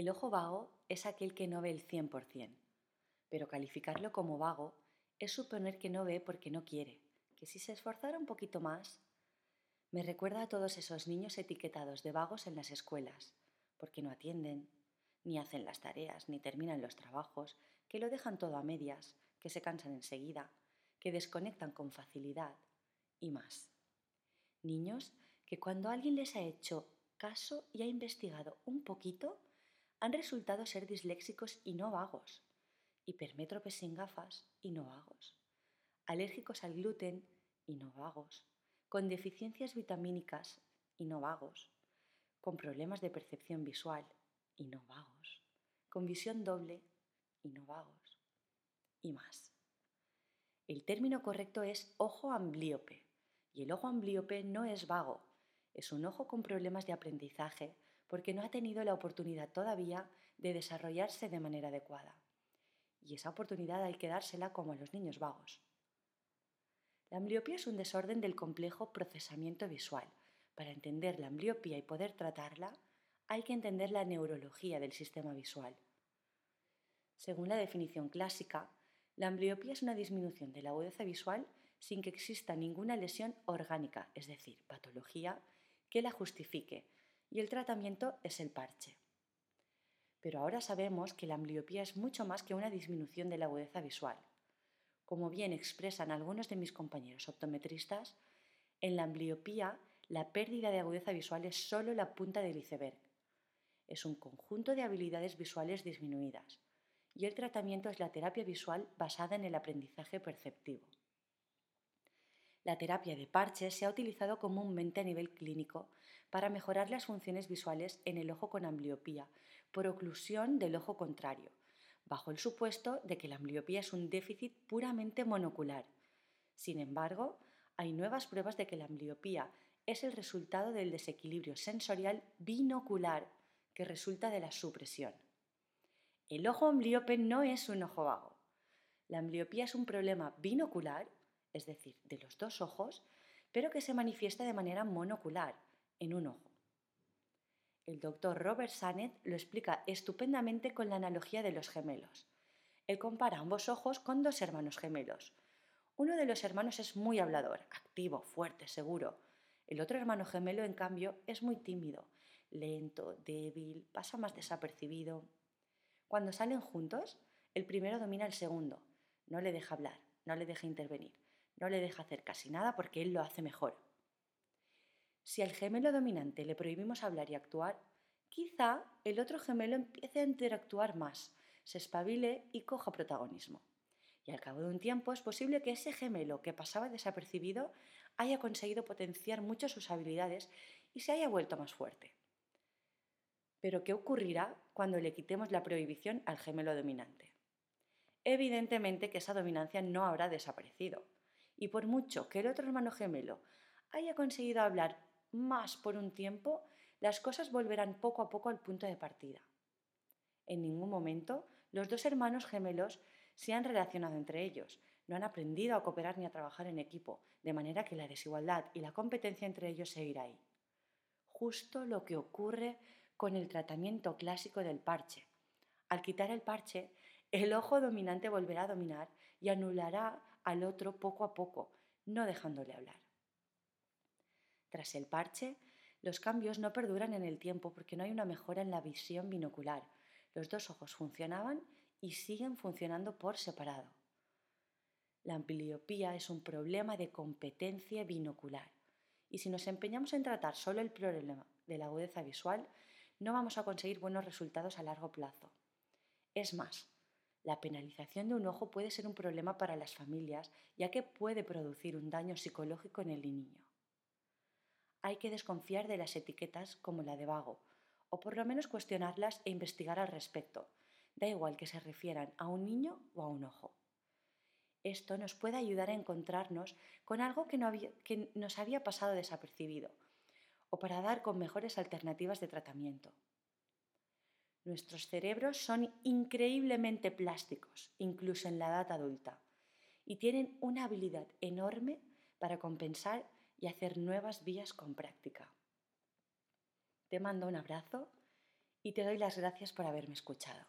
El ojo vago es aquel que no ve el 100%, pero calificarlo como vago es suponer que no ve porque no quiere, que si se esforzara un poquito más, me recuerda a todos esos niños etiquetados de vagos en las escuelas, porque no atienden, ni hacen las tareas, ni terminan los trabajos, que lo dejan todo a medias, que se cansan enseguida, que desconectan con facilidad y más. Niños que cuando alguien les ha hecho caso y ha investigado un poquito, han resultado ser disléxicos y no vagos, hipermétropes sin gafas y no vagos, alérgicos al gluten y no vagos, con deficiencias vitamínicas y no vagos, con problemas de percepción visual y no vagos, con visión doble y no vagos, y más. El término correcto es ojo amblíope, y el ojo amblíope no es vago, es un ojo con problemas de aprendizaje porque no ha tenido la oportunidad todavía de desarrollarse de manera adecuada. Y esa oportunidad hay que dársela como a los niños vagos. La ambliopía es un desorden del complejo procesamiento visual. Para entender la ambliopía y poder tratarla, hay que entender la neurología del sistema visual. Según la definición clásica, la ambliopía es una disminución de la agudeza visual sin que exista ninguna lesión orgánica, es decir, patología, que la justifique, y el tratamiento es el parche. Pero ahora sabemos que la ambliopía es mucho más que una disminución de la agudeza visual. Como bien expresan algunos de mis compañeros optometristas, en la ambliopía la pérdida de agudeza visual es solo la punta del iceberg. Es un conjunto de habilidades visuales disminuidas y el tratamiento es la terapia visual basada en el aprendizaje perceptivo. La terapia de parches se ha utilizado comúnmente a nivel clínico para mejorar las funciones visuales en el ojo con ambliopía por oclusión del ojo contrario, bajo el supuesto de que la ambliopía es un déficit puramente monocular. Sin embargo, hay nuevas pruebas de que la ambliopía es el resultado del desequilibrio sensorial binocular que resulta de la supresión. El ojo ambliope no es un ojo vago. La ambliopía es un problema binocular es decir, de los dos ojos, pero que se manifiesta de manera monocular, en un ojo. El doctor Robert Sanet lo explica estupendamente con la analogía de los gemelos. Él compara ambos ojos con dos hermanos gemelos. Uno de los hermanos es muy hablador, activo, fuerte, seguro. El otro hermano gemelo, en cambio, es muy tímido, lento, débil, pasa más desapercibido. Cuando salen juntos, el primero domina al segundo, no le deja hablar, no le deja intervenir no le deja hacer casi nada porque él lo hace mejor. Si al gemelo dominante le prohibimos hablar y actuar, quizá el otro gemelo empiece a interactuar más, se espabile y coja protagonismo. Y al cabo de un tiempo es posible que ese gemelo que pasaba desapercibido haya conseguido potenciar mucho sus habilidades y se haya vuelto más fuerte. Pero ¿qué ocurrirá cuando le quitemos la prohibición al gemelo dominante? Evidentemente que esa dominancia no habrá desaparecido y por mucho que el otro hermano gemelo haya conseguido hablar más por un tiempo, las cosas volverán poco a poco al punto de partida. En ningún momento los dos hermanos gemelos se han relacionado entre ellos, no han aprendido a cooperar ni a trabajar en equipo, de manera que la desigualdad y la competencia entre ellos seguirá ahí. Justo lo que ocurre con el tratamiento clásico del parche. Al quitar el parche, el ojo dominante volverá a dominar y anulará al otro poco a poco, no dejándole hablar. Tras el parche, los cambios no perduran en el tiempo porque no hay una mejora en la visión binocular. Los dos ojos funcionaban y siguen funcionando por separado. La ambliopía es un problema de competencia binocular y si nos empeñamos en tratar solo el problema de la agudeza visual, no vamos a conseguir buenos resultados a largo plazo. Es más, la penalización de un ojo puede ser un problema para las familias, ya que puede producir un daño psicológico en el niño. Hay que desconfiar de las etiquetas como la de vago, o por lo menos cuestionarlas e investigar al respecto. Da igual que se refieran a un niño o a un ojo. Esto nos puede ayudar a encontrarnos con algo que, nos había pasado desapercibido, o para dar con mejores alternativas de tratamiento. Nuestros cerebros son increíblemente plásticos, incluso en la edad adulta, y tienen una habilidad enorme para compensar y hacer nuevas vías con práctica. Te mando un abrazo y te doy las gracias por haberme escuchado.